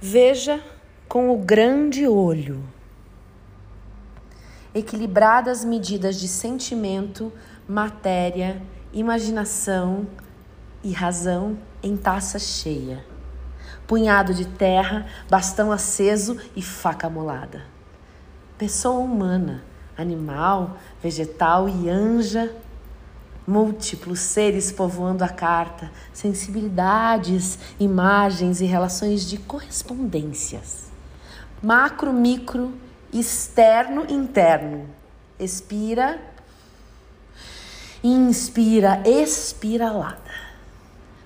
Veja com o grande olho. Equilibradas medidas de sentimento, matéria, imaginação e razão em taça cheia. Punhado de terra, bastão aceso e faca molada. Pessoa humana, animal, vegetal e anja múltiplos seres povoando a carta, sensibilidades, imagens e relações de correspondências. Macro, micro, externo, interno. Expira, inspira, expiralada.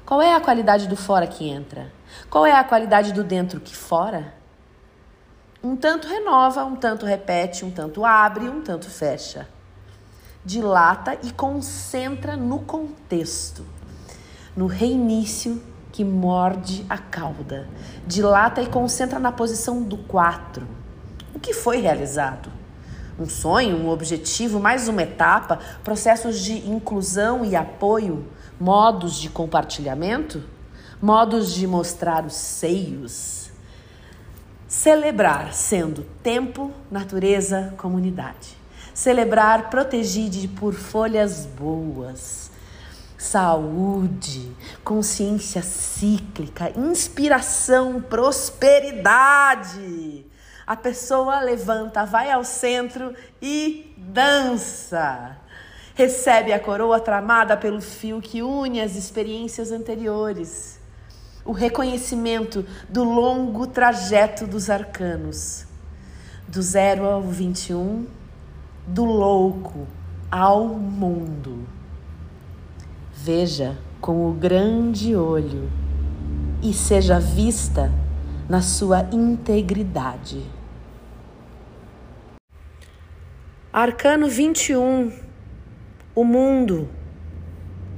Qual é a qualidade do fora que entra? Qual é a qualidade do dentro que fora? Um tanto renova, um tanto repete, um tanto abre, um tanto fecha dilata e concentra no contexto, no reinício que morde a cauda, dilata e concentra na posição do 4. O que foi realizado? Um sonho, um objetivo, mais uma etapa, processos de inclusão e apoio, modos de compartilhamento, modos de mostrar os seios. Celebrar sendo tempo, natureza, comunidade celebrar protegido por folhas boas. Saúde, consciência cíclica, inspiração, prosperidade. A pessoa levanta, vai ao centro e dança. Recebe a coroa tramada pelo fio que une as experiências anteriores. O reconhecimento do longo trajeto dos arcanos. Do zero ao 21, do louco ao mundo. Veja com o grande olho e seja vista na sua integridade. Arcano 21 O mundo